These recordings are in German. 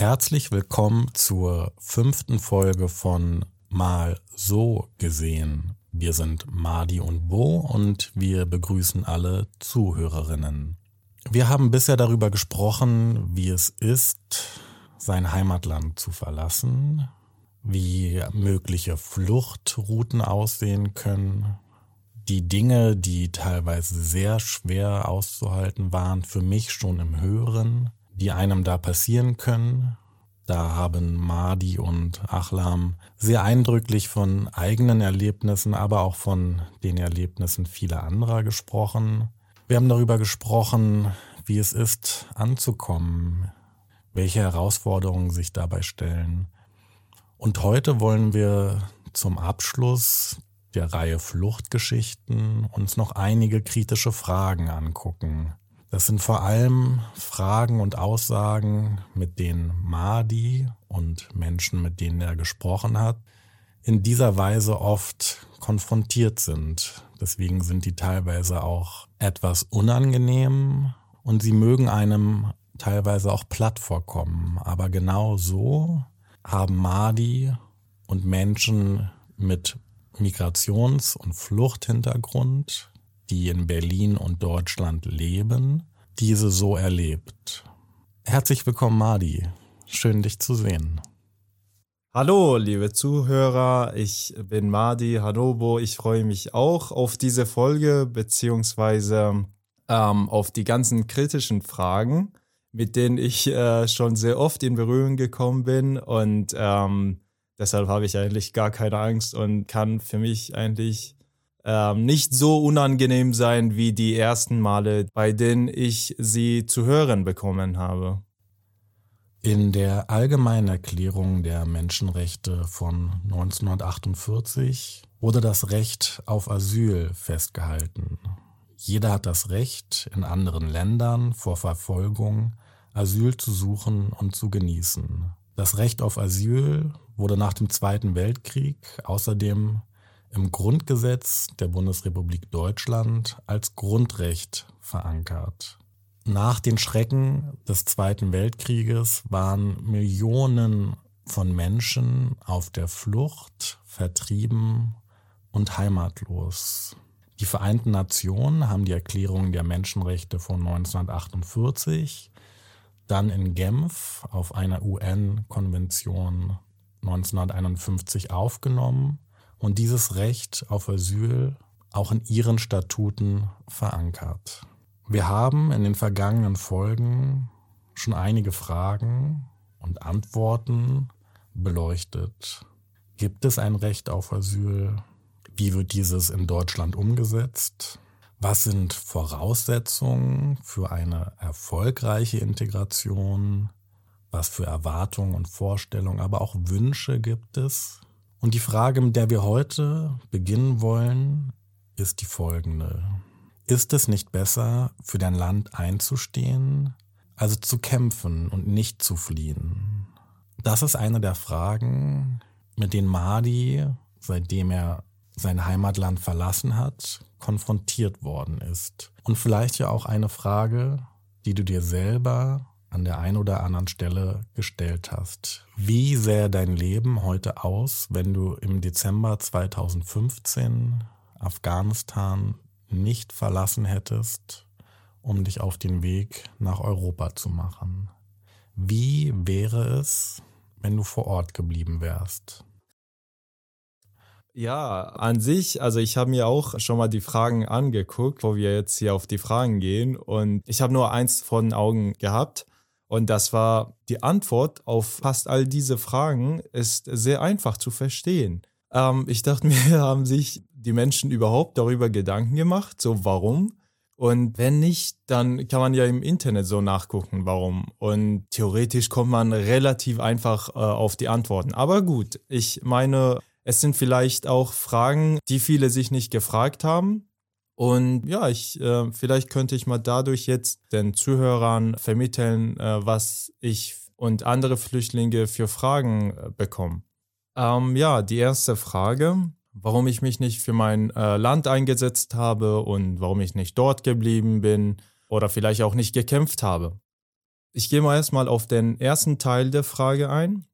Herzlich willkommen zur fünften Folge von Mal so gesehen. Wir sind Madi und Bo und wir begrüßen alle Zuhörerinnen. Wir haben bisher darüber gesprochen, wie es ist, sein Heimatland zu verlassen, wie mögliche Fluchtrouten aussehen können, die Dinge, die teilweise sehr schwer auszuhalten waren, für mich schon im Hören, die einem da passieren können. Da haben Madi und Achlam sehr eindrücklich von eigenen Erlebnissen, aber auch von den Erlebnissen vieler anderer gesprochen. Wir haben darüber gesprochen, wie es ist, anzukommen, welche Herausforderungen sich dabei stellen. Und heute wollen wir zum Abschluss der Reihe Fluchtgeschichten uns noch einige kritische Fragen angucken. Das sind vor allem Fragen und Aussagen, mit denen Mahdi und Menschen, mit denen er gesprochen hat, in dieser Weise oft konfrontiert sind. Deswegen sind die teilweise auch etwas unangenehm und sie mögen einem teilweise auch platt vorkommen. Aber genau so haben Mahdi und Menschen mit Migrations- und Fluchthintergrund die in Berlin und Deutschland leben, diese so erlebt. Herzlich willkommen, Madi. Schön, dich zu sehen. Hallo, liebe Zuhörer, ich bin Madi Hanobo. Ich freue mich auch auf diese Folge beziehungsweise ähm, auf die ganzen kritischen Fragen, mit denen ich äh, schon sehr oft in Berührung gekommen bin und ähm, deshalb habe ich eigentlich gar keine Angst und kann für mich eigentlich ähm, nicht so unangenehm sein wie die ersten Male, bei denen ich sie zu hören bekommen habe. In der Allgemeinen Erklärung der Menschenrechte von 1948 wurde das Recht auf Asyl festgehalten. Jeder hat das Recht, in anderen Ländern vor Verfolgung Asyl zu suchen und zu genießen. Das Recht auf Asyl wurde nach dem Zweiten Weltkrieg außerdem im Grundgesetz der Bundesrepublik Deutschland als Grundrecht verankert. Nach den Schrecken des Zweiten Weltkrieges waren Millionen von Menschen auf der Flucht, vertrieben und heimatlos. Die Vereinten Nationen haben die Erklärung der Menschenrechte von 1948 dann in Genf auf einer UN-Konvention 1951 aufgenommen und dieses Recht auf Asyl auch in ihren Statuten verankert. Wir haben in den vergangenen Folgen schon einige Fragen und Antworten beleuchtet. Gibt es ein Recht auf Asyl? Wie wird dieses in Deutschland umgesetzt? Was sind Voraussetzungen für eine erfolgreiche Integration? Was für Erwartungen und Vorstellungen, aber auch Wünsche gibt es? Und die Frage, mit der wir heute beginnen wollen, ist die folgende. Ist es nicht besser, für dein Land einzustehen, also zu kämpfen und nicht zu fliehen? Das ist eine der Fragen, mit denen Mahdi, seitdem er sein Heimatland verlassen hat, konfrontiert worden ist. Und vielleicht ja auch eine Frage, die du dir selber an der einen oder anderen Stelle gestellt hast. Wie sähe dein Leben heute aus, wenn du im Dezember 2015 Afghanistan nicht verlassen hättest, um dich auf den Weg nach Europa zu machen? Wie wäre es, wenn du vor Ort geblieben wärst? Ja, an sich, also ich habe mir auch schon mal die Fragen angeguckt, wo wir jetzt hier auf die Fragen gehen und ich habe nur eins vor den Augen gehabt und das war die Antwort auf fast all diese Fragen ist sehr einfach zu verstehen. Ähm, ich dachte mir, haben sich die Menschen überhaupt darüber Gedanken gemacht, so warum? Und wenn nicht, dann kann man ja im Internet so nachgucken, warum. Und theoretisch kommt man relativ einfach äh, auf die Antworten. Aber gut, ich meine, es sind vielleicht auch Fragen, die viele sich nicht gefragt haben. Und ja, ich, äh, vielleicht könnte ich mal dadurch jetzt den Zuhörern vermitteln, äh, was ich und andere Flüchtlinge für Fragen äh, bekommen. Ähm, ja, die erste Frage, warum ich mich nicht für mein äh, Land eingesetzt habe und warum ich nicht dort geblieben bin oder vielleicht auch nicht gekämpft habe. Ich gehe mal erstmal auf den ersten Teil der Frage ein.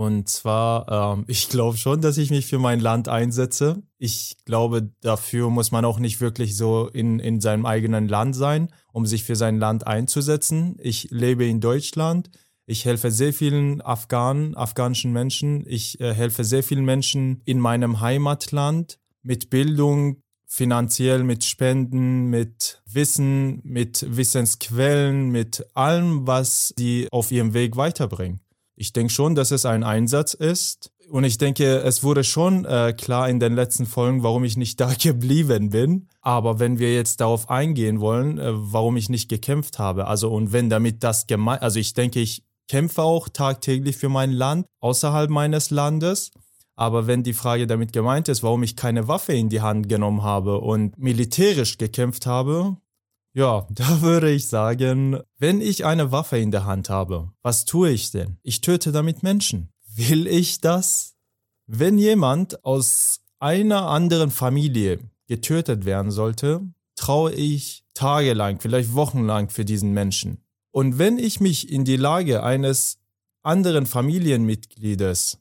Und zwar, ähm, ich glaube schon, dass ich mich für mein Land einsetze. Ich glaube, dafür muss man auch nicht wirklich so in, in seinem eigenen Land sein, um sich für sein Land einzusetzen. Ich lebe in Deutschland. Ich helfe sehr vielen Afghanen, afghanischen Menschen. Ich äh, helfe sehr vielen Menschen in meinem Heimatland mit Bildung, finanziell, mit Spenden, mit Wissen, mit Wissensquellen, mit allem, was die auf ihrem Weg weiterbringen. Ich denke schon, dass es ein Einsatz ist. Und ich denke, es wurde schon äh, klar in den letzten Folgen, warum ich nicht da geblieben bin. Aber wenn wir jetzt darauf eingehen wollen, äh, warum ich nicht gekämpft habe, also und wenn damit das gemeint, also ich denke, ich kämpfe auch tagtäglich für mein Land, außerhalb meines Landes. Aber wenn die Frage damit gemeint ist, warum ich keine Waffe in die Hand genommen habe und militärisch gekämpft habe, ja, da würde ich sagen, wenn ich eine Waffe in der Hand habe, was tue ich denn? Ich töte damit Menschen. Will ich das? Wenn jemand aus einer anderen Familie getötet werden sollte, traue ich tagelang, vielleicht wochenlang für diesen Menschen. Und wenn ich mich in die Lage eines anderen Familienmitgliedes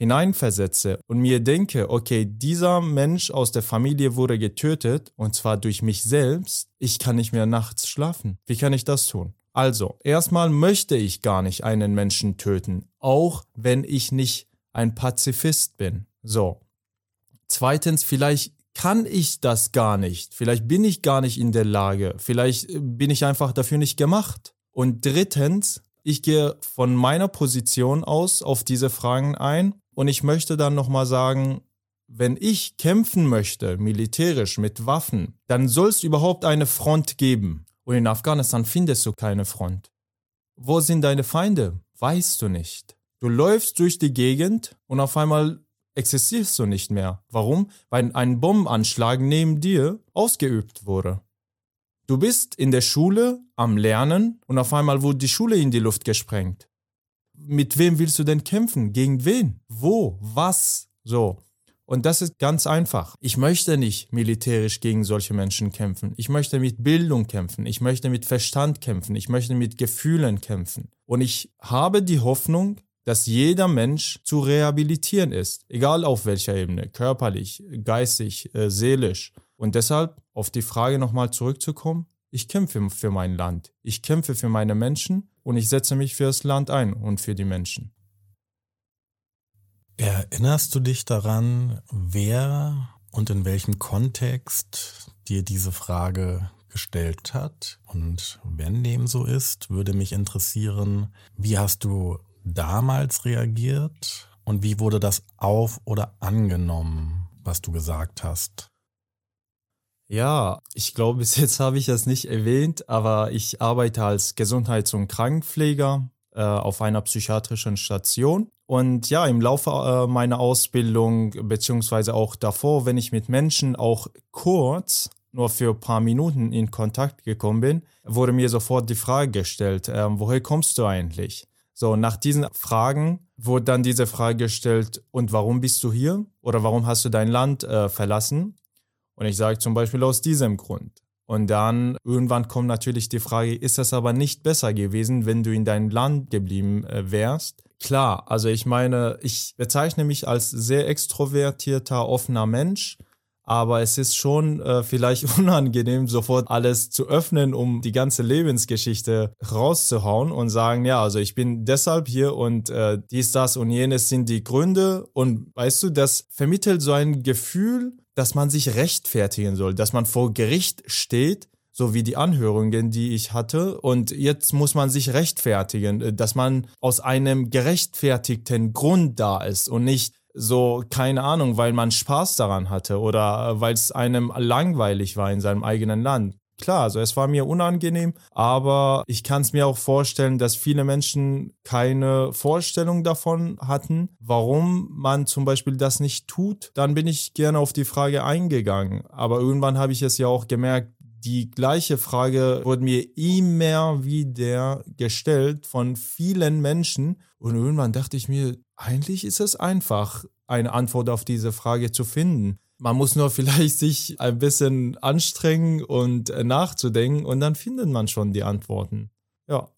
hineinversetze und mir denke, okay, dieser Mensch aus der Familie wurde getötet und zwar durch mich selbst, ich kann nicht mehr nachts schlafen. Wie kann ich das tun? Also, erstmal möchte ich gar nicht einen Menschen töten, auch wenn ich nicht ein Pazifist bin. So. Zweitens, vielleicht kann ich das gar nicht. Vielleicht bin ich gar nicht in der Lage. Vielleicht bin ich einfach dafür nicht gemacht. Und drittens, ich gehe von meiner Position aus auf diese Fragen ein und ich möchte dann nochmal sagen, wenn ich kämpfen möchte, militärisch mit Waffen, dann soll es überhaupt eine Front geben. Und in Afghanistan findest du keine Front. Wo sind deine Feinde? Weißt du nicht. Du läufst durch die Gegend und auf einmal existierst du nicht mehr. Warum? Weil ein Bombenanschlag neben dir ausgeübt wurde. Du bist in der Schule am Lernen und auf einmal wurde die Schule in die Luft gesprengt mit wem willst du denn kämpfen? Gegen wen? Wo? Was? So. Und das ist ganz einfach. Ich möchte nicht militärisch gegen solche Menschen kämpfen. Ich möchte mit Bildung kämpfen. Ich möchte mit Verstand kämpfen. Ich möchte mit Gefühlen kämpfen. Und ich habe die Hoffnung, dass jeder Mensch zu rehabilitieren ist, egal auf welcher Ebene, körperlich, geistig, äh, seelisch. Und deshalb auf die Frage nochmal zurückzukommen, ich kämpfe für mein Land, ich kämpfe für meine Menschen und ich setze mich für das Land ein und für die Menschen. Erinnerst du dich daran, wer und in welchem Kontext dir diese Frage gestellt hat? Und wenn dem so ist, würde mich interessieren, wie hast du damals reagiert und wie wurde das auf oder angenommen, was du gesagt hast? Ja, ich glaube, bis jetzt habe ich das nicht erwähnt, aber ich arbeite als Gesundheits- und Krankenpfleger äh, auf einer psychiatrischen Station. Und ja, im Laufe äh, meiner Ausbildung, beziehungsweise auch davor, wenn ich mit Menschen auch kurz, nur für ein paar Minuten in Kontakt gekommen bin, wurde mir sofort die Frage gestellt, äh, woher kommst du eigentlich? So, nach diesen Fragen wurde dann diese Frage gestellt, und warum bist du hier? Oder warum hast du dein Land äh, verlassen? Und ich sage zum Beispiel aus diesem Grund. Und dann irgendwann kommt natürlich die Frage, ist das aber nicht besser gewesen, wenn du in deinem Land geblieben äh, wärst? Klar, also ich meine, ich bezeichne mich als sehr extrovertierter, offener Mensch, aber es ist schon äh, vielleicht unangenehm, sofort alles zu öffnen, um die ganze Lebensgeschichte rauszuhauen und sagen, ja, also ich bin deshalb hier und äh, dies, das und jenes sind die Gründe. Und weißt du, das vermittelt so ein Gefühl, dass man sich rechtfertigen soll, dass man vor Gericht steht, so wie die Anhörungen, die ich hatte. Und jetzt muss man sich rechtfertigen, äh, dass man aus einem gerechtfertigten Grund da ist und nicht so, keine Ahnung, weil man Spaß daran hatte oder äh, weil es einem langweilig war in seinem eigenen Land. Klar, also es war mir unangenehm, aber ich kann es mir auch vorstellen, dass viele Menschen keine Vorstellung davon hatten, warum man zum Beispiel das nicht tut. Dann bin ich gerne auf die Frage eingegangen. Aber irgendwann habe ich es ja auch gemerkt, die gleiche Frage wurde mir immer wieder gestellt von vielen Menschen. Und irgendwann dachte ich mir, eigentlich ist es einfach, eine Antwort auf diese Frage zu finden. Man muss nur vielleicht sich ein bisschen anstrengen und äh, nachzudenken und dann findet man schon die Antworten. Ja.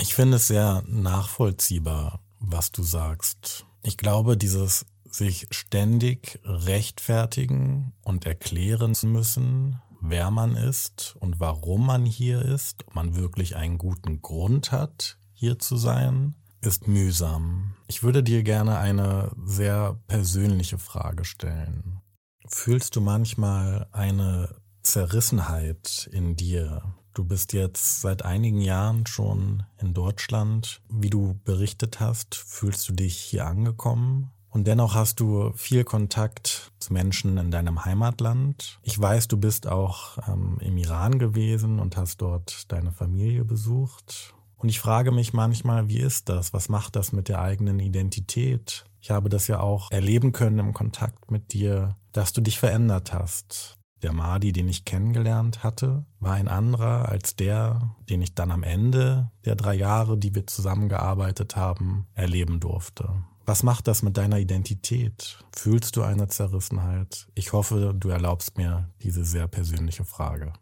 Ich finde es sehr nachvollziehbar, was du sagst. Ich glaube, dieses sich ständig rechtfertigen und erklären zu müssen, wer man ist und warum man hier ist, ob man wirklich einen guten Grund hat, hier zu sein, ist mühsam. Ich würde dir gerne eine sehr persönliche Frage stellen. Fühlst du manchmal eine Zerrissenheit in dir? Du bist jetzt seit einigen Jahren schon in Deutschland. Wie du berichtet hast, fühlst du dich hier angekommen? Und dennoch hast du viel Kontakt zu Menschen in deinem Heimatland. Ich weiß, du bist auch ähm, im Iran gewesen und hast dort deine Familie besucht. Und ich frage mich manchmal, wie ist das? Was macht das mit der eigenen Identität? Ich habe das ja auch erleben können im Kontakt mit dir, dass du dich verändert hast. Der Mahdi, den ich kennengelernt hatte, war ein anderer als der, den ich dann am Ende der drei Jahre, die wir zusammengearbeitet haben, erleben durfte. Was macht das mit deiner Identität? Fühlst du eine Zerrissenheit? Ich hoffe, du erlaubst mir diese sehr persönliche Frage.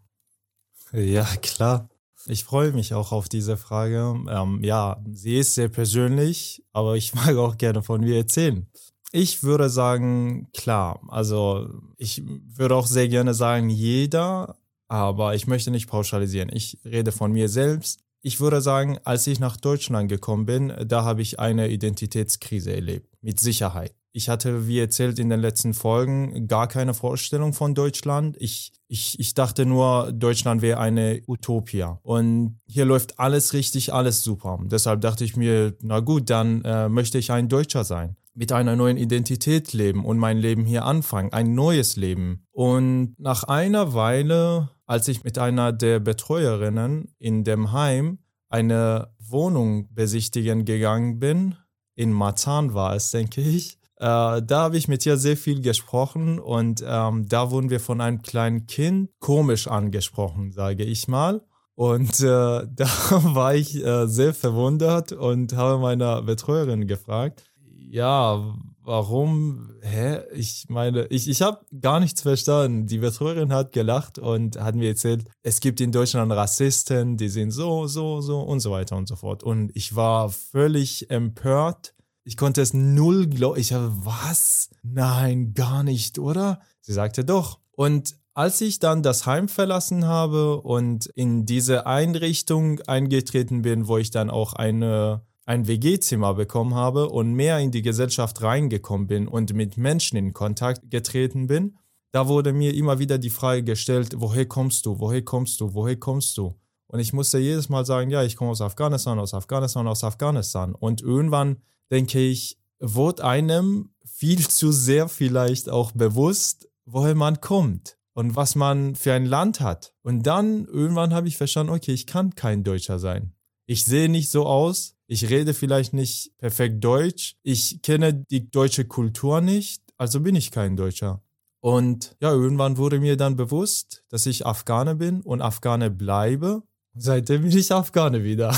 Ja, klar. Ich freue mich auch auf diese Frage. Ähm, ja, sie ist sehr persönlich, aber ich mag auch gerne von mir erzählen. Ich würde sagen, klar. Also ich würde auch sehr gerne sagen, jeder, aber ich möchte nicht pauschalisieren. Ich rede von mir selbst. Ich würde sagen, als ich nach Deutschland gekommen bin, da habe ich eine Identitätskrise erlebt, mit Sicherheit. Ich hatte, wie erzählt in den letzten Folgen, gar keine Vorstellung von Deutschland. Ich, ich, ich dachte nur, Deutschland wäre eine Utopia. Und hier läuft alles richtig, alles super. Deshalb dachte ich mir, na gut, dann äh, möchte ich ein Deutscher sein mit einer neuen Identität leben und mein Leben hier anfangen, ein neues Leben. Und nach einer Weile als ich mit einer der Betreuerinnen in dem Heim eine Wohnung besichtigen gegangen bin, in Marzahn war es, denke ich, äh, da habe ich mit ihr sehr viel gesprochen und ähm, da wurden wir von einem kleinen Kind komisch angesprochen, sage ich mal. Und äh, da war ich äh, sehr verwundert und habe meiner Betreuerin gefragt, ja, warum, hä? Ich meine, ich, ich habe gar nichts verstanden. Die Betreuerin hat gelacht und hat mir erzählt, es gibt in Deutschland Rassisten, die sind so, so, so und so weiter und so fort. Und ich war völlig empört. Ich konnte es null glauben. Ich habe, was? Nein, gar nicht, oder? Sie sagte doch. Und als ich dann das Heim verlassen habe und in diese Einrichtung eingetreten bin, wo ich dann auch eine ein WG-Zimmer bekommen habe und mehr in die Gesellschaft reingekommen bin und mit Menschen in Kontakt getreten bin, da wurde mir immer wieder die Frage gestellt, woher kommst du, woher kommst du, woher kommst du? Und ich musste jedes Mal sagen, ja, ich komme aus Afghanistan, aus Afghanistan, aus Afghanistan. Und irgendwann denke ich, wurde einem viel zu sehr vielleicht auch bewusst, woher man kommt und was man für ein Land hat. Und dann irgendwann habe ich verstanden, okay, ich kann kein Deutscher sein. Ich sehe nicht so aus, ich rede vielleicht nicht perfekt Deutsch, ich kenne die deutsche Kultur nicht, also bin ich kein Deutscher. Und ja, irgendwann wurde mir dann bewusst, dass ich Afghane bin und Afghane bleibe. Seitdem bin ich Afghane wieder.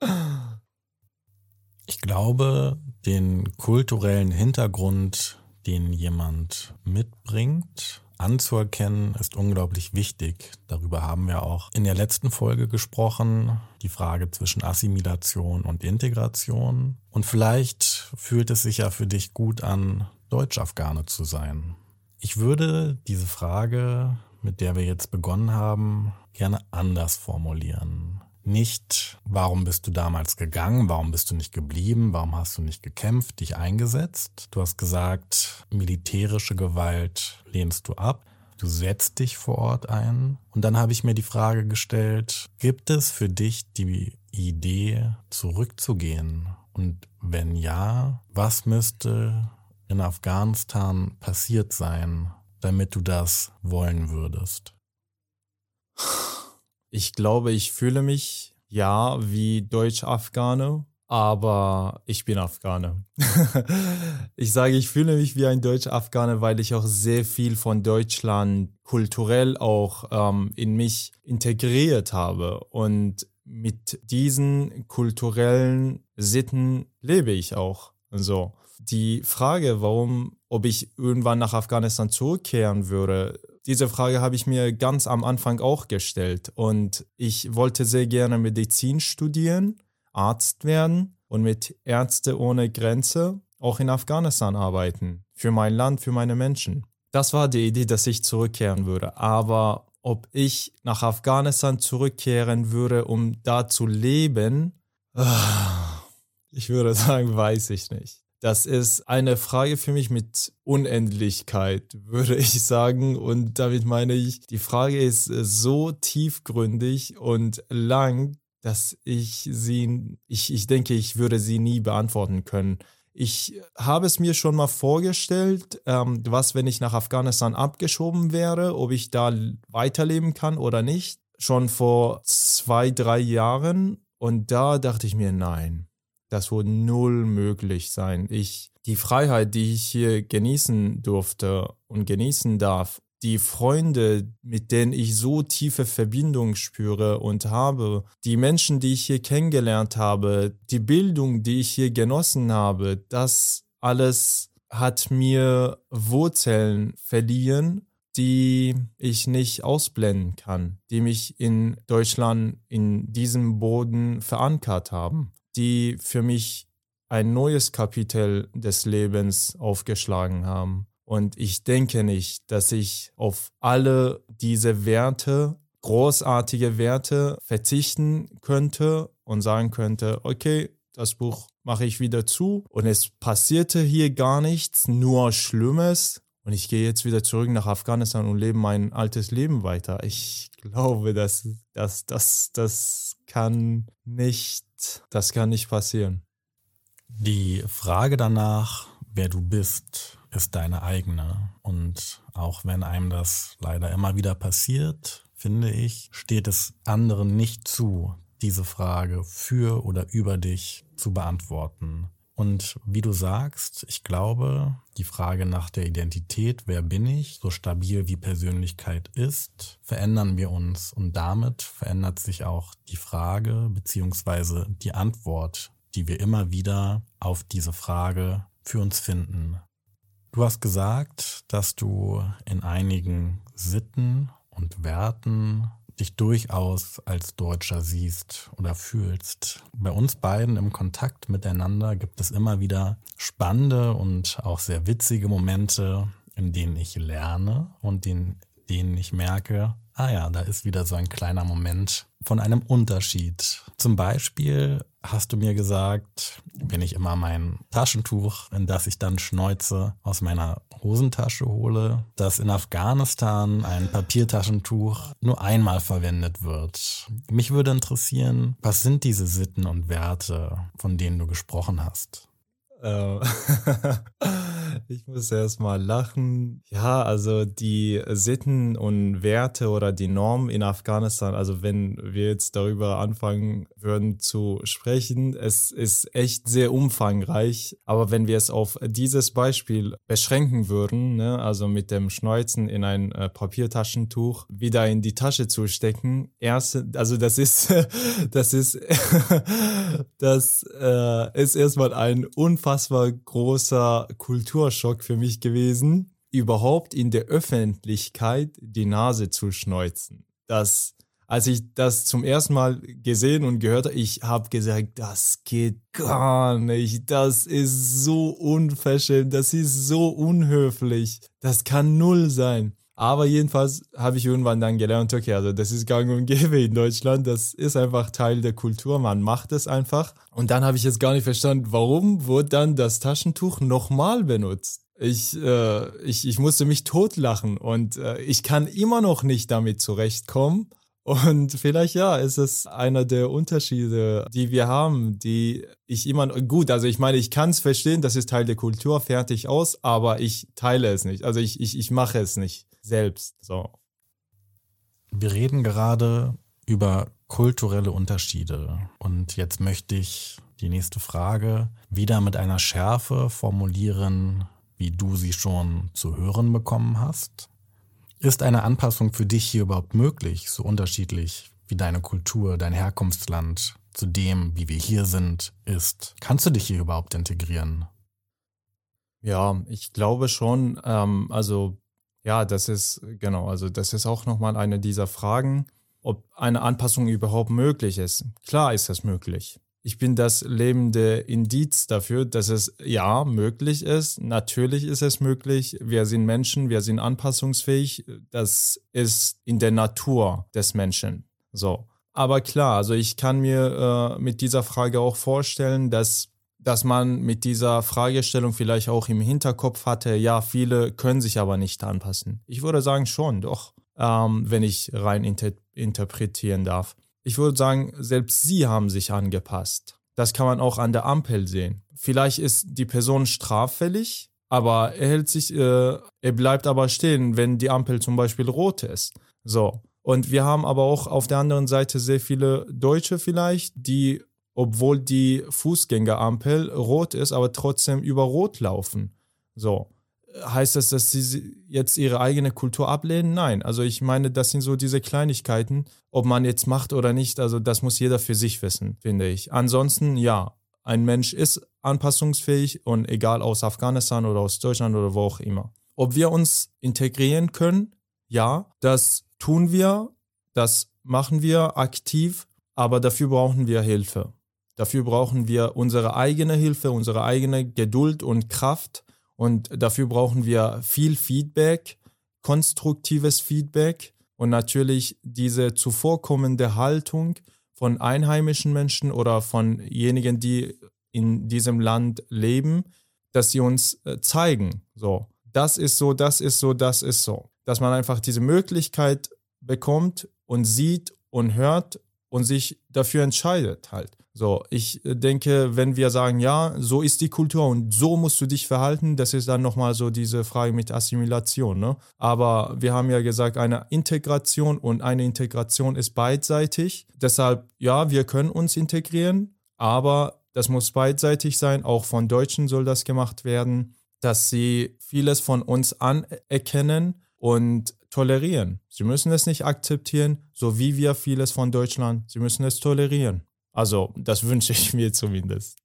ich glaube, den kulturellen Hintergrund, den jemand mitbringt, anzuerkennen, ist unglaublich wichtig. Darüber haben wir auch in der letzten Folge gesprochen, die Frage zwischen Assimilation und Integration. Und vielleicht fühlt es sich ja für dich gut an, Deutsch-Afghane zu sein. Ich würde diese Frage, mit der wir jetzt begonnen haben, gerne anders formulieren nicht, warum bist du damals gegangen, warum bist du nicht geblieben, warum hast du nicht gekämpft, dich eingesetzt. Du hast gesagt, militärische Gewalt lehnst du ab. Du setzt dich vor Ort ein. Und dann habe ich mir die Frage gestellt, gibt es für dich die Idee, zurückzugehen? Und wenn ja, was müsste in Afghanistan passiert sein, damit du das wollen würdest? Ich glaube, ich fühle mich ja wie Deutsch-Afghane, aber ich bin Afghane. ich sage, ich fühle mich wie ein Deutsch-Afghane, weil ich auch sehr viel von Deutschland kulturell auch ähm, in mich integriert habe. Und mit diesen kulturellen Sitten lebe ich auch. So. Die Frage, warum, ob ich irgendwann nach Afghanistan zurückkehren würde, diese Frage habe ich mir ganz am Anfang auch gestellt. Und ich wollte sehr gerne Medizin studieren, Arzt werden und mit Ärzte ohne Grenze auch in Afghanistan arbeiten. Für mein Land, für meine Menschen. Das war die Idee, dass ich zurückkehren würde. Aber ob ich nach Afghanistan zurückkehren würde, um da zu leben, ah, ich würde sagen, weiß ich nicht. Das ist eine Frage für mich mit Unendlichkeit, würde ich sagen. Und damit meine ich, die Frage ist so tiefgründig und lang, dass ich sie, ich, ich denke, ich würde sie nie beantworten können. Ich habe es mir schon mal vorgestellt, ähm, was, wenn ich nach Afghanistan abgeschoben wäre, ob ich da weiterleben kann oder nicht. Schon vor zwei, drei Jahren. Und da dachte ich mir, nein, das wird null möglich sein. Ich, die Freiheit, die ich hier genießen durfte und genießen darf, die Freunde, mit denen ich so tiefe Verbindung spüre und habe, die Menschen, die ich hier kennengelernt habe, die Bildung, die ich hier genossen habe, das alles hat mir Wurzeln verliehen, die ich nicht ausblenden kann, die mich in Deutschland in diesem Boden verankert haben, die für mich ein neues Kapitel des Lebens aufgeschlagen haben. Und ich denke nicht, dass ich auf alle diese Werte, großartige Werte verzichten könnte und sagen könnte, okay, das Buch mache ich wieder zu und es passierte hier gar nichts, nur Schlimmes und ich gehe jetzt wieder zurück nach Afghanistan und lebe mein altes Leben weiter. Ich glaube, dass das, das, das kann nicht, das kann nicht passieren. Die Frage danach, wer du bist, ist deine eigene. Und auch wenn einem das leider immer wieder passiert, finde ich, steht es anderen nicht zu, diese Frage für oder über dich zu beantworten. Und wie du sagst, ich glaube, die Frage nach der Identität, wer bin ich, so stabil wie Persönlichkeit ist, verändern wir uns und damit verändert sich auch die Frage beziehungsweise die Antwort, die wir immer wieder auf diese Frage für uns finden. Du hast gesagt, dass du in einigen Sitten und Werten dich durchaus als Deutscher siehst oder fühlst. Bei uns beiden im Kontakt miteinander gibt es immer wieder spannende und auch sehr witzige Momente, in denen ich lerne und in denen ich merke, ah ja, da ist wieder so ein kleiner Moment von einem Unterschied. Zum Beispiel hast du mir gesagt, wenn ich immer mein Taschentuch, in das ich dann schneuze, aus meiner Hosentasche hole, dass in Afghanistan ein Papiertaschentuch nur einmal verwendet wird. Mich würde interessieren, was sind diese Sitten und Werte, von denen du gesprochen hast? Äh, ich muss erst mal lachen. Ja, also die Sitten und Werte oder die Normen in Afghanistan, also wenn wir jetzt darüber anfangen würden zu sprechen, es ist echt sehr umfangreich. Aber wenn wir es auf dieses Beispiel beschränken würden, ne, also mit dem Schneuzen in ein äh, Papiertaschentuch wieder in die Tasche zu stecken, erst, also das ist, das ist, das äh, ist erstmal ein unfassbar großer Kulturschock für mich gewesen, überhaupt in der Öffentlichkeit die Nase zu schneuzen. Das, als ich das zum ersten Mal gesehen und gehört habe, ich habe gesagt, das geht gar nicht. Das ist so unverschämt, das ist so unhöflich. Das kann null sein. Aber jedenfalls habe ich irgendwann dann gelernt, okay, also das ist gang und gäbe in Deutschland, das ist einfach Teil der Kultur, man macht es einfach. Und dann habe ich jetzt gar nicht verstanden, warum wurde dann das Taschentuch nochmal benutzt? Ich, äh, ich, ich musste mich totlachen und äh, ich kann immer noch nicht damit zurechtkommen. Und vielleicht ja, ist es einer der Unterschiede, die wir haben, die ich immer gut, also ich meine, ich kann es verstehen, das ist Teil der Kultur, fertig aus, aber ich teile es nicht. Also ich, ich, ich mache es nicht selbst. So. Wir reden gerade über kulturelle Unterschiede. Und jetzt möchte ich die nächste Frage wieder mit einer Schärfe formulieren, wie du sie schon zu hören bekommen hast. Ist eine Anpassung für dich hier überhaupt möglich, so unterschiedlich wie deine Kultur, dein Herkunftsland zu dem, wie wir hier sind, ist? Kannst du dich hier überhaupt integrieren? Ja, ich glaube schon. Ähm, also Ja, das ist, genau, also das ist auch nochmal eine dieser Fragen, ob eine Anpassung überhaupt möglich ist. Klar ist das möglich. Ich bin das lebende Indiz dafür, dass es ja möglich ist. Natürlich ist es möglich. Wir sind Menschen, wir sind anpassungsfähig. Das ist in der Natur des Menschen. So. Aber klar, also ich kann mir äh, mit dieser Frage auch vorstellen, dass dass man mit dieser Fragestellung vielleicht auch im Hinterkopf hatte, ja, viele können sich aber nicht anpassen. Ich würde sagen schon, doch, ähm, wenn ich rein inter interpretieren darf. Ich würde sagen, selbst sie haben sich angepasst. Das kann man auch an der Ampel sehen. Vielleicht ist die Person straffällig, aber er hält sich, äh, er bleibt aber stehen, wenn die Ampel zum Beispiel rot ist. So. Und wir haben aber auch auf der anderen Seite sehr viele Deutsche vielleicht, die obwohl die Fußgängerampel rot ist, aber trotzdem über Rot laufen. So. Heißt das, dass sie jetzt ihre eigene Kultur ablehnen? Nein. Also ich meine, das sind so diese Kleinigkeiten, ob man jetzt macht oder nicht, also das muss jeder für sich wissen, finde ich. Ansonsten, ja, ein Mensch ist anpassungsfähig und egal aus Afghanistan oder aus Deutschland oder wo auch immer. Ob wir uns integrieren können? Ja, das tun wir, das machen wir aktiv, aber dafür brauchen wir Hilfe. Dafür brauchen wir unsere eigene Hilfe, unsere eigene Geduld und Kraft. Und dafür brauchen wir viel Feedback, konstruktives Feedback und natürlich diese zuvorkommende Haltung von einheimischen Menschen oder von jenigen, die in diesem Land leben, dass sie uns äh, zeigen, so, das ist so, das ist so, das ist so. Dass man einfach diese Möglichkeit bekommt und sieht und hört und sich dafür entscheidet halt. So, ich äh, denke, wenn wir sagen, ja, so ist die Kultur und so musst du dich verhalten, das ist dann nochmal so diese Frage mit Assimilation. Ne? Aber wir haben ja gesagt, eine Integration und eine Integration ist beidseitig. Deshalb, ja, wir können uns integrieren, aber das muss beidseitig sein. Auch von Deutschen soll das gemacht werden, dass sie vieles von uns anerkennen und tolerieren. Sie müssen es nicht akzeptieren, so wie wir vieles von Deutschland. Sie müssen es tolerieren. Also das wünsche ich mir zumindest.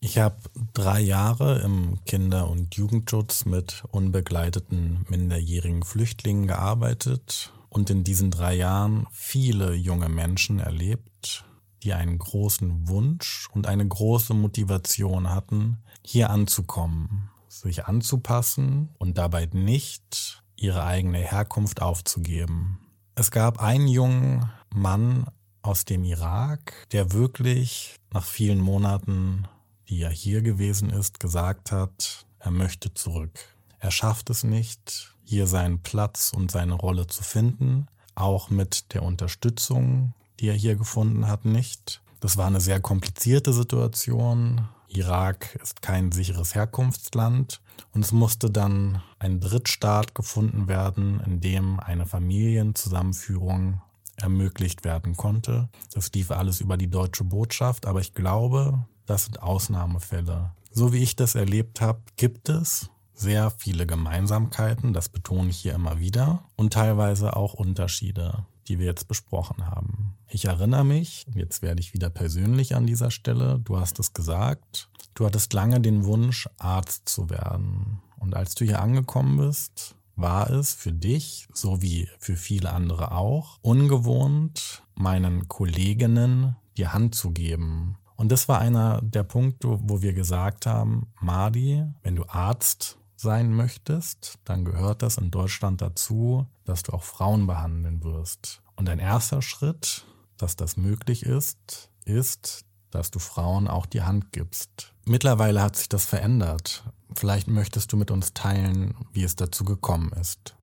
Ich habe drei Jahre im Kinder- und Jugendschutz mit unbegleiteten minderjährigen Flüchtlingen gearbeitet und in diesen drei Jahren viele junge Menschen erlebt, die einen großen Wunsch und eine große Motivation hatten, hier anzukommen, sich anzupassen und dabei nicht ihre eigene Herkunft aufzugeben. Es gab einen jungen Mann aus dem Irak, der wirklich nach vielen Monaten, die er hier gewesen ist, gesagt hat, er möchte zurück. Er schafft es nicht, hier seinen Platz und seine Rolle zu finden, auch mit der Unterstützung, die er hier gefunden hat, nicht. Das war eine sehr komplizierte Situation. Irak ist kein sicheres Herkunftsland und es musste dann ein Drittstaat gefunden werden, in dem eine Familienzusammenführung ermöglicht werden konnte. Das lief alles über die deutsche Botschaft, aber ich glaube, das sind Ausnahmefälle. So wie ich das erlebt habe, gibt es sehr viele Gemeinsamkeiten, das betone ich hier immer wieder, und teilweise auch Unterschiede, die wir jetzt besprochen haben. Ich erinnere mich, jetzt werde ich wieder persönlich an dieser Stelle, du hast es gesagt, du hattest lange den Wunsch, Arzt zu werden. Und als du hier angekommen bist, war es für dich, so wie für viele andere auch, ungewohnt, meinen Kolleginnen die Hand zu geben. Und das war einer der Punkte, wo wir gesagt haben, Madi, wenn du Arzt sein möchtest, dann gehört das in Deutschland dazu, dass du auch Frauen behandeln wirst. Und ein erster Schritt, dass das möglich ist, ist, dass du Frauen auch die Hand gibst. Mittlerweile hat sich das verändert. Vielleicht möchtest du mit uns teilen, wie es dazu gekommen ist.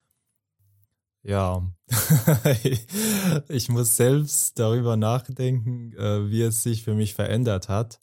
Ja, ich muss selbst darüber nachdenken, äh, wie es sich für mich verändert hat.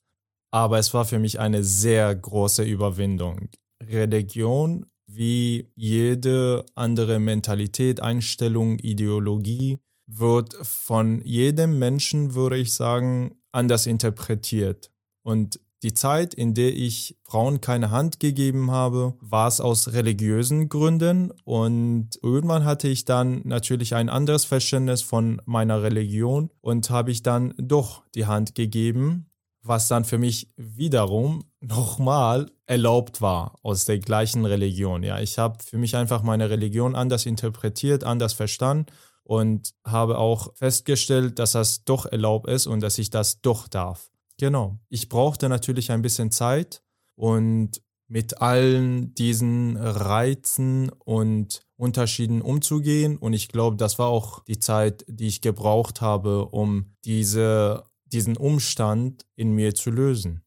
Aber es war für mich eine sehr große Überwindung. Religion, wie jede andere Mentalität, Einstellung, Ideologie, wird von jedem Menschen, würde ich sagen, anders interpretiert. Und die Zeit, in der ich Frauen keine Hand gegeben habe, war es aus religiösen Gründen und irgendwann hatte ich dann natürlich ein anderes Verständnis von meiner Religion und habe ich dann doch die Hand gegeben, was dann für mich wiederum nochmal erlaubt war aus der gleichen Religion. Ja, ich habe für mich einfach meine Religion anders interpretiert, anders verstanden und habe auch festgestellt, dass das doch erlaubt ist und dass ich das doch darf. Genau. Ich brauchte natürlich ein bisschen Zeit und mit allen diesen Reizen und Unterschieden umzugehen. Und ich glaube, das war auch die Zeit, die ich gebraucht habe, um diese, diesen Umstand in mir zu lösen.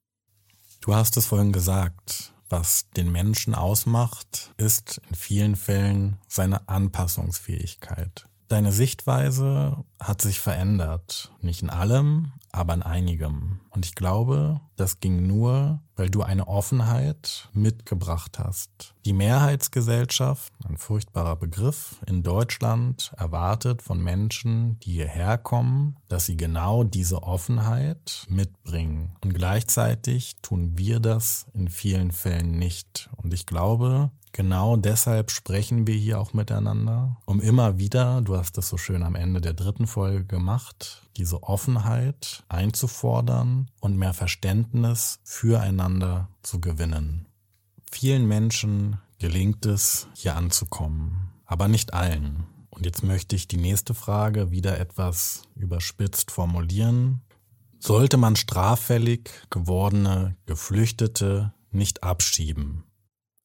Du hast es vorhin gesagt, was den Menschen ausmacht, ist in vielen Fällen seine Anpassungsfähigkeit. Deine Sichtweise hat sich verändert. Nicht in allem, aber in einigem. Und ich glaube, das ging nur, weil du eine Offenheit mitgebracht hast. Die Mehrheitsgesellschaft, ein furchtbarer Begriff, in Deutschland erwartet von Menschen, die hierher kommen, dass sie genau diese Offenheit mitbringen. Und gleichzeitig tun wir das in vielen Fällen nicht. Und ich glaube, Genau deshalb sprechen wir hier auch miteinander, um immer wieder, du hast das so schön am Ende der dritten Folge gemacht, diese Offenheit einzufordern und mehr Verständnis füreinander zu gewinnen. Vielen Menschen gelingt es, hier anzukommen, aber nicht allen. Und jetzt möchte ich die nächste Frage wieder etwas überspitzt formulieren. Sollte man straffällig gewordene Geflüchtete nicht abschieben?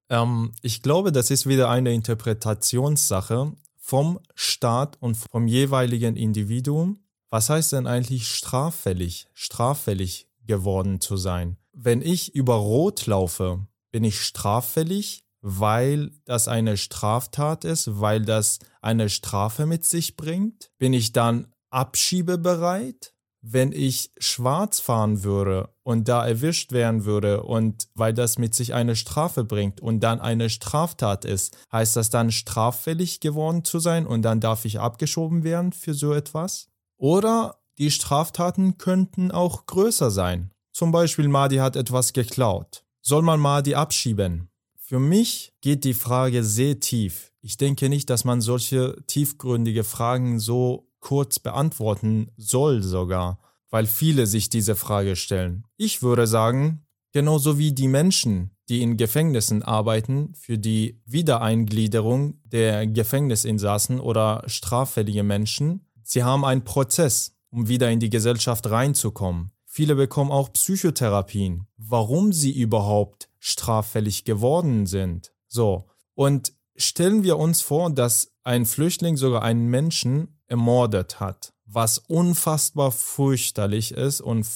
Ähm, ich glaube, das ist wieder eine Interpretationssache vom Staat und vom jeweiligen Individuum. Was heißt denn eigentlich straffällig, straffällig geworden zu sein? Wenn ich über Rot laufe, bin ich straffällig, weil das eine Straftat ist, weil das eine Strafe mit sich bringt? Bin ich dann abschiebebereit? Wenn ich schwarz fahren würde und da erwischt werden würde und weil das mit sich eine Strafe bringt und dann eine Straftat ist, heißt das dann straffällig geworden zu sein und dann darf ich abgeschoben werden für so etwas? Oder die Straftaten könnten auch größer sein. Zum Beispiel Madi hat etwas geklaut. Soll man Madi abschieben? Für mich geht die Frage sehr tief. Ich denke nicht, dass man solche tiefgründige Fragen so kurz beantworten soll sogar, weil viele sich diese Frage stellen. Ich würde sagen, genauso wie die Menschen, die in Gefängnissen arbeiten, für die Wiedereingliederung der Gefängnisinsassen oder straffällige Menschen, sie haben einen Prozess, um wieder in die Gesellschaft reinzukommen. Viele bekommen auch Psychotherapien, warum sie überhaupt straffällig geworden sind. So, und stellen wir uns vor, dass ein Flüchtling sogar einen Menschen ermordet hat, was unfassbar fürchterlich ist. Und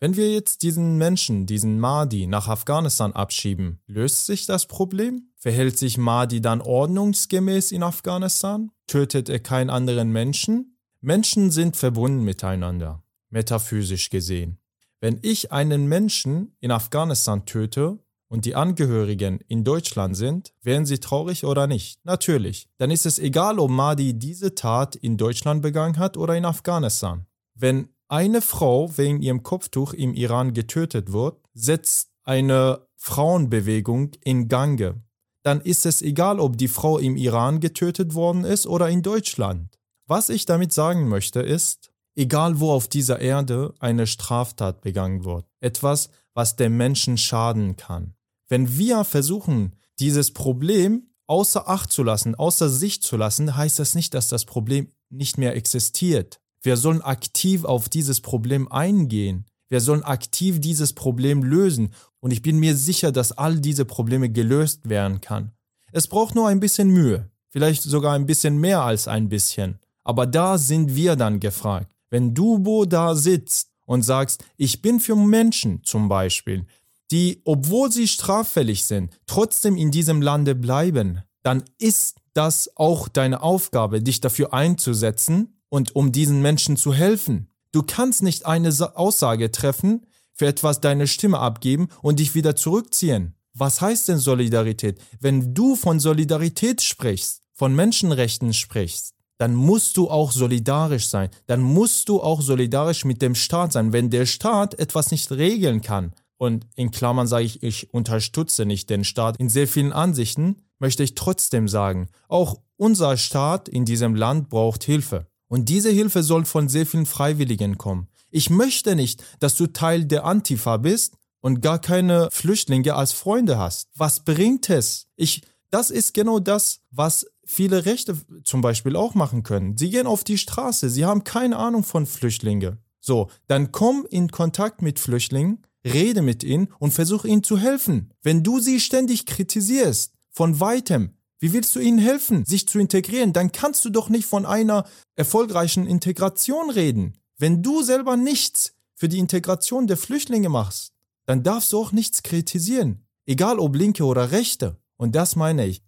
wenn wir jetzt diesen Menschen, diesen Mahdi, nach Afghanistan abschieben, löst sich das Problem? Verhält sich Mahdi dann ordnungsgemäß in Afghanistan? Tötet er keinen anderen Menschen? Menschen sind verbunden miteinander, metaphysisch gesehen. Wenn ich einen Menschen in Afghanistan töte, und die Angehörigen in Deutschland sind, wären sie traurig oder nicht? Natürlich. Dann ist es egal, ob Mahdi diese Tat in Deutschland begangen hat oder in Afghanistan. Wenn eine Frau wegen ihrem Kopftuch im Iran getötet wird, setzt eine Frauenbewegung in Gange. Dann ist es egal, ob die Frau im Iran getötet worden ist oder in Deutschland. Was ich damit sagen möchte ist, egal wo auf dieser Erde eine Straftat begangen wird, etwas, was dem Menschen schaden kann, wenn wir versuchen, dieses Problem außer Acht zu lassen, außer Sicht zu lassen, heißt das nicht, dass das Problem nicht mehr existiert. Wir sollen aktiv auf dieses Problem eingehen. Wir sollen aktiv dieses Problem lösen. Und ich bin mir sicher, dass all diese Probleme gelöst werden kann. Es braucht nur ein bisschen Mühe. Vielleicht sogar ein bisschen mehr als ein bisschen. Aber da sind wir dann gefragt. Wenn du wo da sitzt und sagst, ich bin für Menschen zum Beispiel, die, obwohl sie straffällig sind, trotzdem in diesem Lande bleiben, dann ist das auch deine Aufgabe, dich dafür einzusetzen und um diesen Menschen zu helfen. Du kannst nicht eine Aussage treffen, für etwas deine Stimme abgeben und dich wieder zurückziehen. Was heißt denn Solidarität? Wenn du von Solidarität sprichst, von Menschenrechten sprichst, dann musst du auch solidarisch sein. Dann musst du auch solidarisch mit dem Staat sein. Wenn der Staat etwas nicht regeln kann, und in Klammern sage ich, ich unterstütze nicht den Staat in sehr vielen Ansichten, möchte ich trotzdem sagen, auch unser Staat in diesem Land braucht Hilfe. Und diese Hilfe soll von sehr vielen Freiwilligen kommen. Ich möchte nicht, dass du Teil der Antifa bist und gar keine Flüchtlinge als Freunde hast. Was bringt es? Ich, das ist genau das, was viele Rechte zum Beispiel auch machen können. Sie gehen auf die Straße, sie haben keine Ahnung von Flüchtlingen. So, dann komm in Kontakt mit Flüchtlingen, rede mit ihnen und versuch ihnen zu helfen. Wenn du sie ständig kritisierst, von weitem, wie willst du ihnen helfen, sich zu integrieren? Dann kannst du doch nicht von einer erfolgreichen Integration reden. Wenn du selber nichts für die Integration der Flüchtlinge machst, dann darfst du auch nichts kritisieren. Egal ob Linke oder Rechte. Und das meine ich.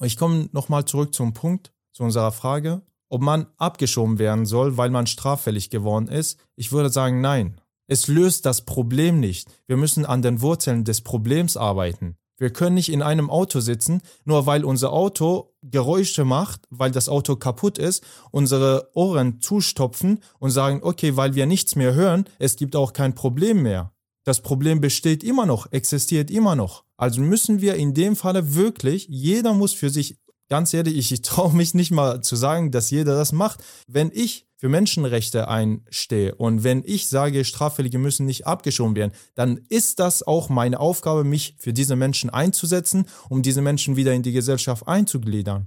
Ich komme nochmal zurück zum Punkt, zu unserer Frage, ob man abgeschoben werden soll, weil man straffällig geworden ist. Ich würde sagen, nein. Es löst das Problem nicht. Wir müssen an den Wurzeln des Problems arbeiten. Wir können nicht in einem Auto sitzen, nur weil unser Auto Geräusche macht, weil das Auto kaputt ist, unsere Ohren zustopfen und sagen, okay, weil wir nichts mehr hören, es gibt auch kein Problem mehr. Das Problem besteht immer noch, existiert immer noch. Also müssen wir in dem Falle wirklich, jeder muss für sich, ganz ehrlich, ich, traue mich nicht mal zu sagen, dass jeder das macht. Wenn ich für Menschenrechte einstehe und wenn ich sage, Straffällige müssen nicht abgeschoben werden, dann ist das auch meine Aufgabe, mich für diese Menschen einzusetzen, um diese Menschen wieder in die Gesellschaft einzugliedern.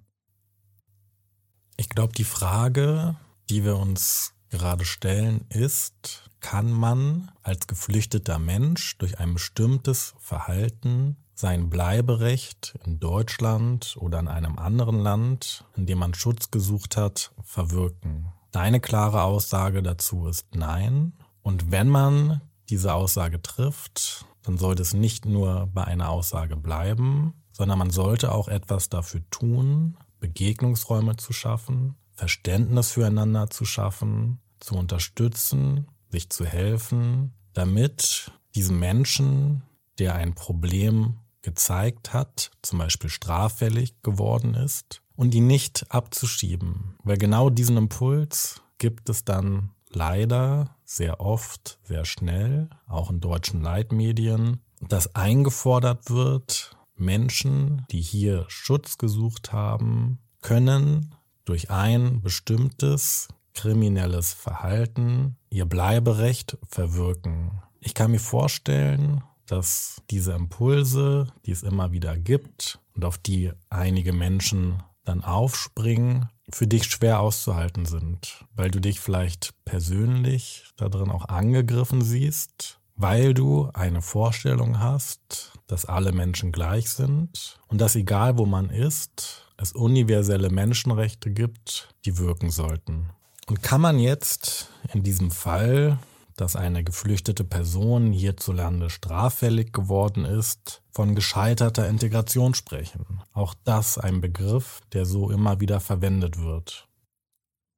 Ich glaube, die Frage, die wir uns gerade stellen, ist, kann man als geflüchteter Mensch durch ein bestimmtes Verhalten sein Bleiberecht in Deutschland oder in einem anderen Land, in dem man Schutz gesucht hat, verwirken? Deine klare Aussage dazu ist nein. Und wenn man diese Aussage trifft, dann sollte es nicht nur bei einer Aussage bleiben, sondern man sollte auch etwas dafür tun, Begegnungsräume zu schaffen, Verständnis füreinander zu schaffen, zu unterstützen, sich zu helfen, damit diesem Menschen, der ein Problem gezeigt hat, zum Beispiel straffällig geworden ist, und ihn nicht abzuschieben. Weil genau diesen Impuls gibt es dann leider sehr oft, sehr schnell, auch in deutschen Leitmedien, dass eingefordert wird, Menschen, die hier Schutz gesucht haben, können durch ein bestimmtes kriminelles Verhalten ihr Bleiberecht verwirken. Ich kann mir vorstellen, dass diese Impulse, die es immer wieder gibt und auf die einige Menschen dann aufspringen, für dich schwer auszuhalten sind, weil du dich vielleicht persönlich darin auch angegriffen siehst, weil du eine Vorstellung hast, dass alle Menschen gleich sind und dass egal wo man ist, es universelle Menschenrechte gibt, die wirken sollten. Und kann man jetzt in diesem Fall dass eine geflüchtete Person hierzulande straffällig geworden ist, von gescheiterter Integration sprechen. Auch das ein Begriff, der so immer wieder verwendet wird.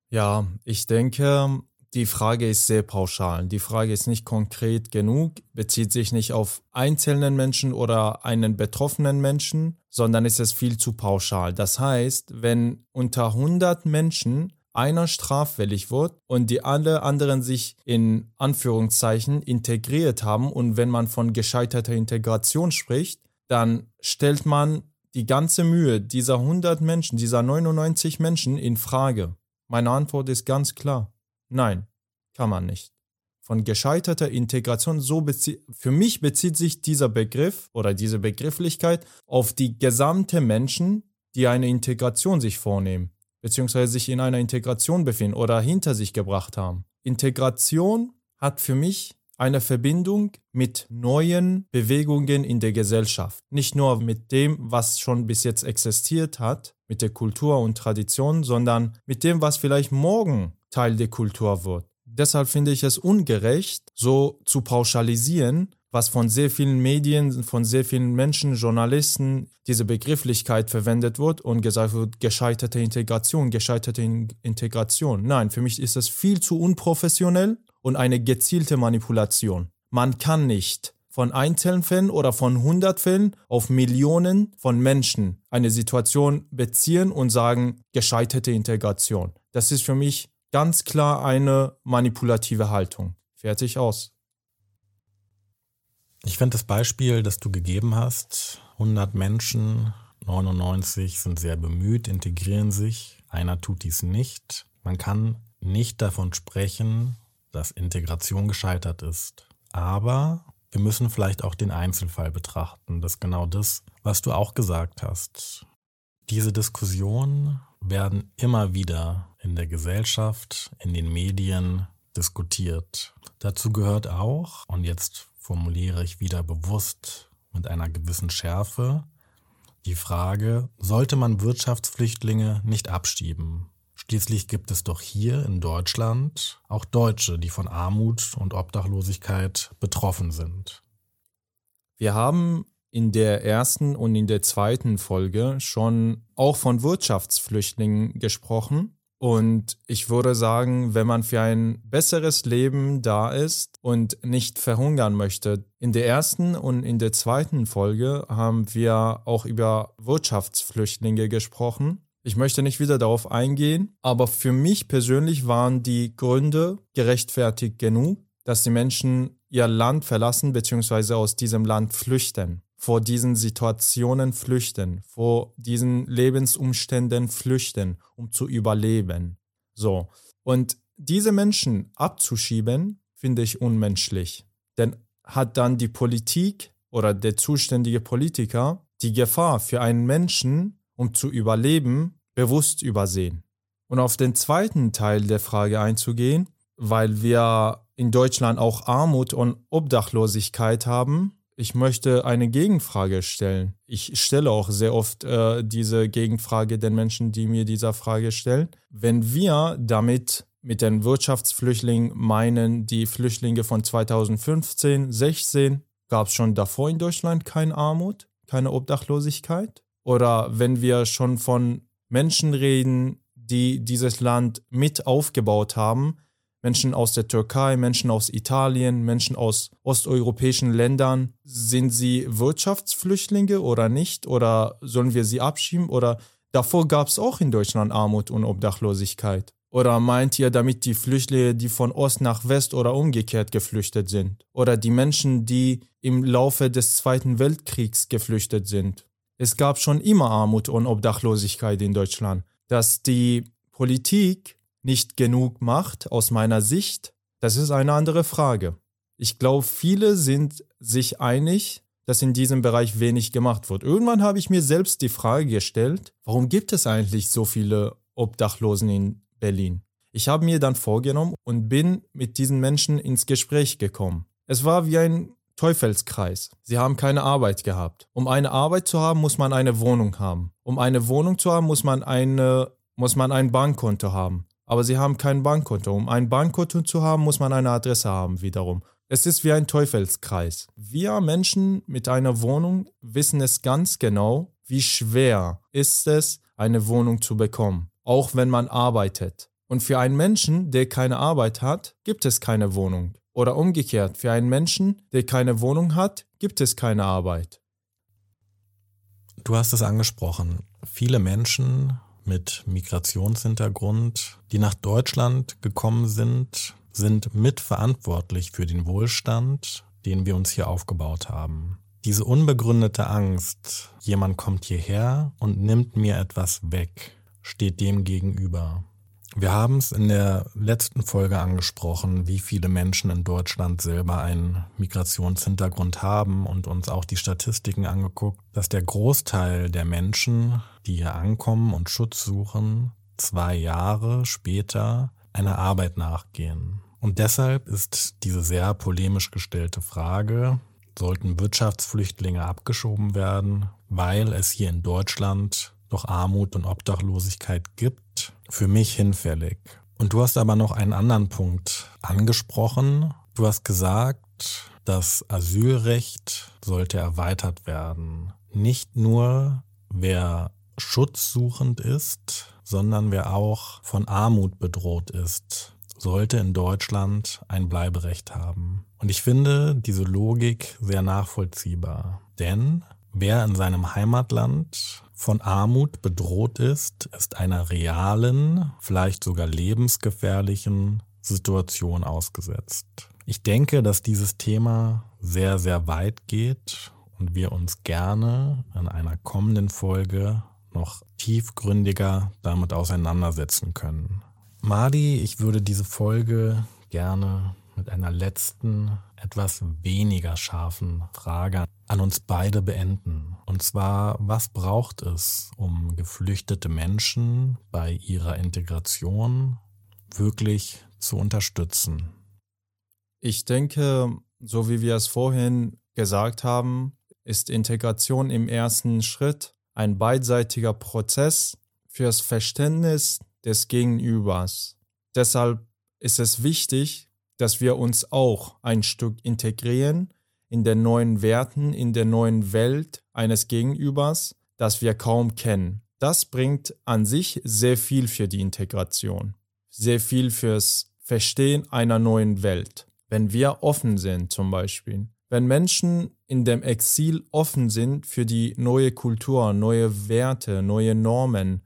Ja, ich denke, die Frage ist sehr pauschal. Die Frage ist nicht konkret genug, bezieht sich nicht auf einzelnen Menschen oder einen betroffenen Menschen, sondern ist es viel zu pauschal. Das heißt, wenn unter 100 Menschen einer straffällig wird und die alle anderen sich in Anführungszeichen integriert haben und wenn man von gescheiterter Integration spricht, dann stellt man die ganze Mühe dieser 100 Menschen, dieser 99 Menschen in Frage. Meine Antwort ist ganz klar. Nein, kann man nicht. Von gescheiterter Integration, so für mich bezieht sich dieser Begriff oder diese Begrifflichkeit auf die gesamte Menschen, die eine Integration sich vornehmen beziehungsweise sich in einer Integration befinden oder hinter sich gebracht haben. Integration hat für mich eine Verbindung mit neuen Bewegungen in der Gesellschaft. Nicht nur mit dem, was schon bis jetzt existiert hat, mit der Kultur und Tradition, sondern mit dem, was vielleicht morgen Teil der Kultur wird. Deshalb finde ich es ungerecht, so zu pauschalisieren was von sehr vielen Medien, von sehr vielen Menschen, Journalisten, diese Begrifflichkeit verwendet wird und gesagt wird, gescheiterte Integration, gescheiterte Integration. Nein, für mich ist das viel zu unprofessionell und eine gezielte Manipulation. Man kann nicht von einzelnen Fällen oder von 100 Fällen auf Millionen von Menschen eine Situation beziehen und sagen, gescheiterte Integration. Das ist für mich ganz klar eine manipulative Haltung. Fertig aus. Ich finde das Beispiel, das du gegeben hast, 100 Menschen, 99 sind sehr bemüht, integrieren sich, einer tut dies nicht. Man kann nicht davon sprechen, dass Integration gescheitert ist. Aber wir müssen vielleicht auch den Einzelfall betrachten. Das ist genau das, was du auch gesagt hast. Diese Diskussionen werden immer wieder in der Gesellschaft, in den Medien diskutiert. Dazu gehört auch, und jetzt formuliere ich wieder bewusst mit einer gewissen Schärfe, die Frage, sollte man Wirtschaftsflüchtlinge nicht abschieben? Schließlich gibt es doch hier in Deutschland auch Deutsche, die von Armut und Obdachlosigkeit betroffen sind. Wir haben in der ersten und in der zweiten Folge schon auch von Wirtschaftsflüchtlingen gesprochen. Und ich würde sagen, wenn man für ein besseres Leben da ist und nicht verhungern möchte, in der ersten und in der zweiten Folge haben wir auch über Wirtschaftsflüchtlinge gesprochen. Ich möchte nicht wieder darauf eingehen, aber für mich persönlich waren die Gründe gerechtfertigt genug, dass die Menschen ihr Land verlassen bzw. aus diesem Land flüchten, vor diesen Situationen flüchten, vor diesen Lebensumständen flüchten, um zu überleben. So. Und diese Menschen abzuschieben, finde ich unmenschlich. Denn hat dann die Politik oder der zuständige Politiker die Gefahr für einen Menschen um zu überleben, bewusst übersehen. Und auf den zweiten Teil der Frage einzugehen, weil wir in Deutschland auch Armut und Obdachlosigkeit haben. Ich möchte eine Gegenfrage stellen. Ich stelle auch sehr oft äh, diese Gegenfrage den Menschen, die mir diese Frage stellen. Wenn wir damit mit den Wirtschaftsflüchtlingen meinen, die Flüchtlinge von 2015, 16, gab es schon davor in Deutschland keine Armut, keine Obdachlosigkeit? oder wenn wir schon von Menschen reden, die dieses Land mit aufgebaut haben, Menschen aus der Türkei, Menschen aus Italien, Menschen aus osteuropäischen Ländern, sind sie Wirtschaftsflüchtlinge oder nicht? Oder sollen wir sie abschieben? Oder davor gab es auch in Deutschland Armut und Obdachlosigkeit? Oder meint ihr damit die Flüchtlinge, die von Ost nach West oder umgekehrt geflüchtet sind? Oder die Menschen, die im Laufe des Zweiten Weltkriegs geflüchtet sind? es gab schon immer Armut und Obdachlosigkeit in Deutschland. Dass die Politik nicht genug macht, aus meiner Sicht, das ist eine andere Frage. Ich glaube, viele sind sich einig, dass in diesem Bereich wenig gemacht wird. Irgendwann habe ich mir selbst die Frage gestellt, warum gibt es eigentlich so viele Obdachlosen in Berlin? Ich habe mir dann vorgenommen und bin mit diesen Menschen ins Gespräch gekommen. Es war wie ein Teufelskreis. Sie haben keine Arbeit gehabt. Um eine Arbeit zu haben, muss man eine Wohnung haben. Um eine Wohnung zu haben, muss man, eine, muss man ein Bankkonto haben. Aber sie haben kein Bankkonto. Um ein Bankkonto zu haben, muss man eine Adresse haben wiederum. Es ist wie ein Teufelskreis. Wir Menschen mit einer Wohnung wissen es ganz genau, wie schwer ist es, eine Wohnung zu bekommen, auch wenn man arbeitet. Und für einen Menschen, der keine Arbeit hat, gibt es keine Wohnung. Oder umgekehrt, für einen Menschen, der keine Wohnung hat, gibt es keine Arbeit. Du hast es angesprochen. Viele Menschen mit Migrationshintergrund, die nach Deutschland gekommen sind, sind mitverantwortlich für den Wohlstand, den wir uns hier aufgebaut haben. Diese unbegründete Angst, jemand kommt hierher und nimmt mir etwas weg, steht dem gegenüber. Wir haben es in der letzten Folge angesprochen, wie viele Menschen in Deutschland selber einen Migrationshintergrund haben und uns auch die Statistiken angeguckt, dass der Großteil der Menschen, die hier ankommen und Schutz suchen, zwei Jahre später einer Arbeit nachgehen. Und deshalb ist diese sehr polemisch gestellte Frage, sollten Wirtschaftsflüchtlinge abgeschoben werden, weil es hier in Deutschland doch Armut und Obdachlosigkeit gibt, für mich hinfällig. Und du hast aber noch einen anderen Punkt angesprochen. Du hast gesagt, das Asylrecht sollte erweitert werden. Nicht nur wer schutzsuchend ist, sondern wer auch von Armut bedroht ist, sollte in Deutschland ein Bleiberecht haben. Und ich finde diese Logik sehr nachvollziehbar. Denn wer in seinem Heimatland von Armut bedroht ist, ist einer realen, vielleicht sogar lebensgefährlichen Situation ausgesetzt. Ich denke, dass dieses Thema sehr, sehr weit geht und wir uns gerne in einer kommenden Folge noch tiefgründiger damit auseinandersetzen können. Madi, ich würde diese Folge gerne mit einer letzten, etwas weniger scharfen Frage an uns beide beenden. Und zwar, was braucht es, um geflüchtete Menschen bei ihrer Integration wirklich zu unterstützen? Ich denke, so wie wir es vorhin gesagt haben, ist Integration im ersten Schritt ein beidseitiger Prozess fürs Verständnis des Gegenübers. Deshalb ist es wichtig, dass wir uns auch ein Stück integrieren in den neuen Werten, in der neuen Welt eines Gegenübers, das wir kaum kennen. Das bringt an sich sehr viel für die Integration, sehr viel fürs Verstehen einer neuen Welt. Wenn wir offen sind zum Beispiel, wenn Menschen in dem Exil offen sind für die neue Kultur, neue Werte, neue Normen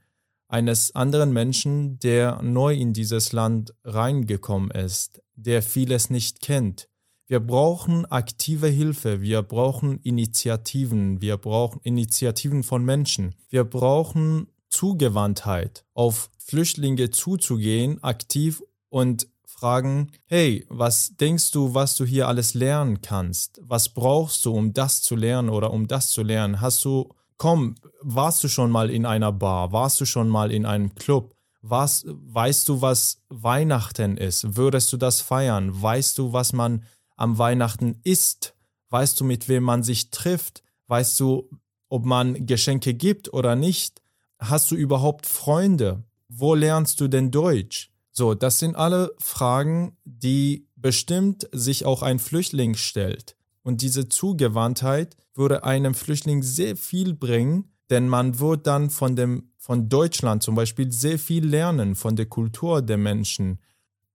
eines anderen Menschen, der neu in dieses Land reingekommen ist, der vieles nicht kennt. Wir brauchen aktive Hilfe, wir brauchen Initiativen, wir brauchen Initiativen von Menschen, wir brauchen Zugewandtheit, auf Flüchtlinge zuzugehen, aktiv und fragen, hey, was denkst du, was du hier alles lernen kannst? Was brauchst du, um das zu lernen oder um das zu lernen? Hast du, komm, warst du schon mal in einer Bar? Warst du schon mal in einem Club? Was, weißt du, was Weihnachten ist? Würdest du das feiern? Weißt du, was man am Weihnachten isst? Weißt du, mit wem man sich trifft? Weißt du, ob man Geschenke gibt oder nicht? Hast du überhaupt Freunde? Wo lernst du denn Deutsch? So, das sind alle Fragen, die bestimmt sich auch ein Flüchtling stellt. Und diese Zugewandtheit würde einem Flüchtling sehr viel bringen, denn man wird dann von dem von Deutschland zum Beispiel sehr viel lernen von der Kultur der Menschen.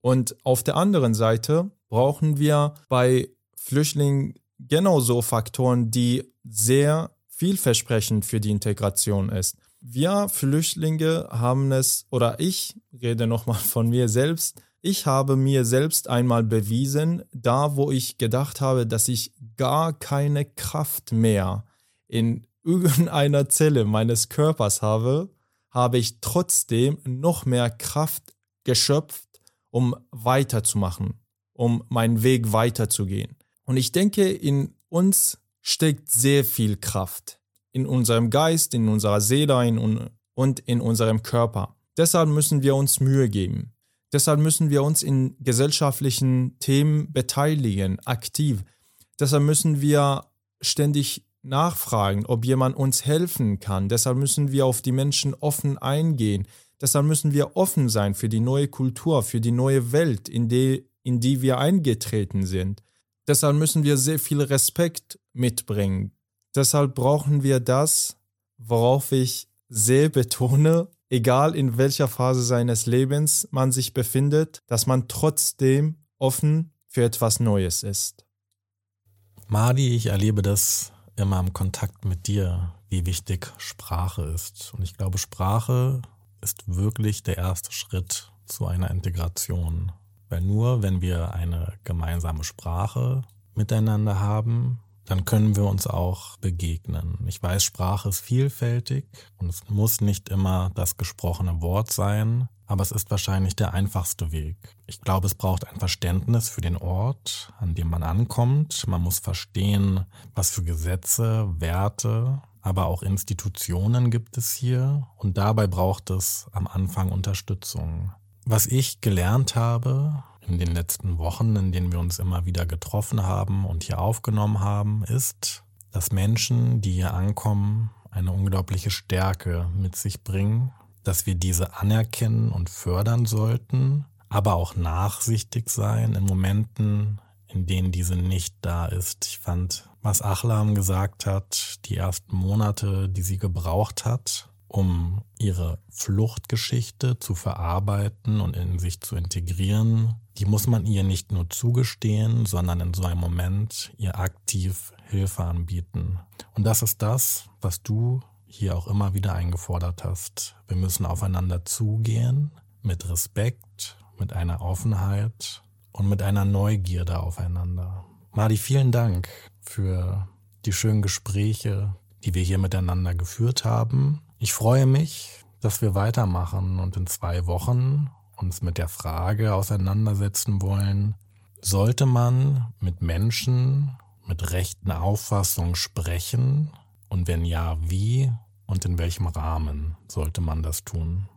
Und auf der anderen Seite brauchen wir bei Flüchtlingen genauso Faktoren, die sehr vielversprechend für die Integration ist. Wir Flüchtlinge haben es, oder ich rede nochmal von mir selbst, ich habe mir selbst einmal bewiesen, da wo ich gedacht habe, dass ich gar keine Kraft mehr in irgendeiner Zelle meines Körpers habe, habe ich trotzdem noch mehr Kraft geschöpft, um weiterzumachen, um meinen Weg weiterzugehen. Und ich denke, in uns steckt sehr viel Kraft. In unserem Geist, in unserer Seele und in unserem Körper. Deshalb müssen wir uns Mühe geben. Deshalb müssen wir uns in gesellschaftlichen Themen beteiligen, aktiv. Deshalb müssen wir ständig nachfragen, ob jemand uns helfen kann. Deshalb müssen wir auf die Menschen offen eingehen. Deshalb müssen wir offen sein für die neue Kultur, für die neue Welt, in die, in die wir eingetreten sind. Deshalb müssen wir sehr viel Respekt mitbringen. Deshalb brauchen wir das, worauf ich sehr betone, egal in welcher Phase seines Lebens man sich befindet, dass man trotzdem offen für etwas Neues ist. Madi, ich erlebe das immer im Kontakt mit dir, wie wichtig Sprache ist. Und ich glaube, Sprache ist wirklich der erste Schritt zu einer Integration. Weil nur wenn wir eine gemeinsame Sprache miteinander haben, dann können wir uns auch begegnen. Ich weiß, Sprache ist vielfältig und es muss nicht immer das gesprochene Wort sein, aber es ist wahrscheinlich der einfachste Weg. Ich glaube, es braucht ein Verständnis für den Ort, an dem man ankommt. Man muss verstehen, was für Gesetze, Werte, aber auch Institutionen gibt es hier und dabei braucht es am Anfang Unterstützung. Was ich gelernt habe in den letzten Wochen, in denen wir uns immer wieder getroffen haben und hier aufgenommen haben, ist, dass Menschen, die hier ankommen, eine unglaubliche Stärke mit sich bringen dass wir diese anerkennen und fördern sollten, aber auch nachsichtig sein in Momenten, in denen diese nicht da ist. Ich fand, was Achlam gesagt hat, die ersten Monate, die sie gebraucht hat, um ihre Fluchtgeschichte zu verarbeiten und in sich zu integrieren, die muss man ihr nicht nur zugestehen, sondern in so einem Moment ihr aktiv Hilfe anbieten. Und das ist das, was du hier auch immer wieder eingefordert hast. Wir müssen aufeinander zugehen, mit Respekt, mit einer Offenheit und mit einer Neugierde aufeinander. Madi, vielen Dank für die schönen Gespräche, die wir hier miteinander geführt haben. Ich freue mich, dass wir weitermachen und in zwei Wochen uns mit der Frage auseinandersetzen wollen, sollte man mit Menschen mit rechten Auffassungen sprechen und wenn ja, wie und in welchem Rahmen sollte man das tun?